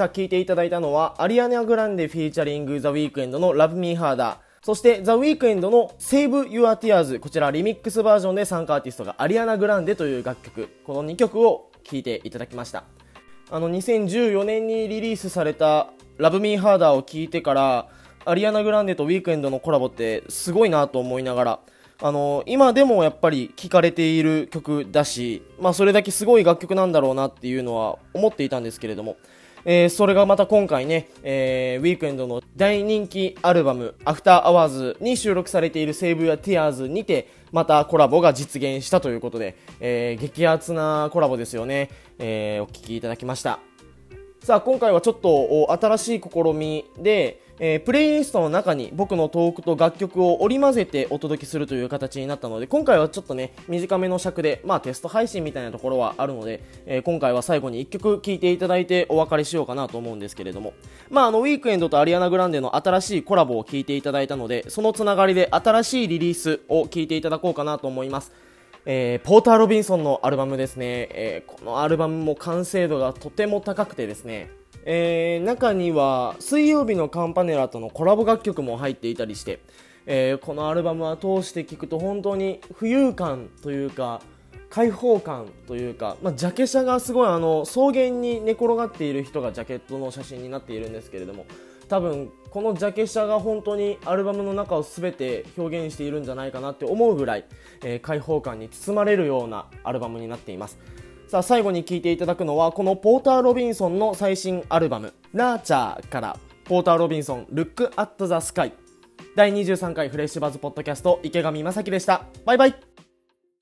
さあ、聴いていただいたのは、アリアナ・グランデフィーチャリング・ザ・ウィークエンドの Love Me Harder。そして、ザ・ウィークエンドの Save Your Tears。こちら、リミックスバージョンで参加アーティストがアリアナ・グランデという楽曲。この2曲を聴いていただきました。あの、2014年にリリースされた Love Me Harder を聴いてから、アリアナ・グランデとウィークエンドのコラボってすごいなと思いながら、あの、今でもやっぱり聴かれている曲だし、まあそれだけすごい楽曲なんだろうなっていうのは思っていたんですけれども、えー、それがまた今回ね、えー、ウィークエンドの大人気アルバム、アフターアワーズに収録されているセーブやティアーズにて、またコラボが実現したということで、えー、激アツなコラボですよね、えー、お聴きいただきました。さあ、今回はちょっと新しい試みで、えー、プレイリストの中に僕のトークと楽曲を織り交ぜてお届けするという形になったので、今回はちょっとね、短めの尺で、まあテスト配信みたいなところはあるので、えー、今回は最後に1曲聴いていただいてお別れしようかなと思うんですけれども、まああの、ウィークエンドとアリアナ・グランデの新しいコラボを聴いていただいたので、そのつながりで新しいリリースを聴いていただこうかなと思います。えー、ポーター・ロビンソンのアルバムですね、えー、このアルバムも完成度がとても高くてですね、えー、中には水曜日のカンパネラとのコラボ楽曲も入っていたりして、えー、このアルバムは通して聴くと本当に浮遊感というか開放感というか、まあ、ジャケ写がすごいあの草原に寝転がっている人がジャケットの写真になっているんですけれども多分このジャケ写が本当にアルバムの中を全て表現しているんじゃないかなって思うぐらい、えー、開放感に包まれるようなアルバムになっています。さあ最後に聴いていただくのはこのポーター・ロビンソンの最新アルバム「ナーチャー」から。ポーター・ロビンソン「Look at the Sky」第23回フレッシュバズポッドキャスト池上正樹でした。バイバイ。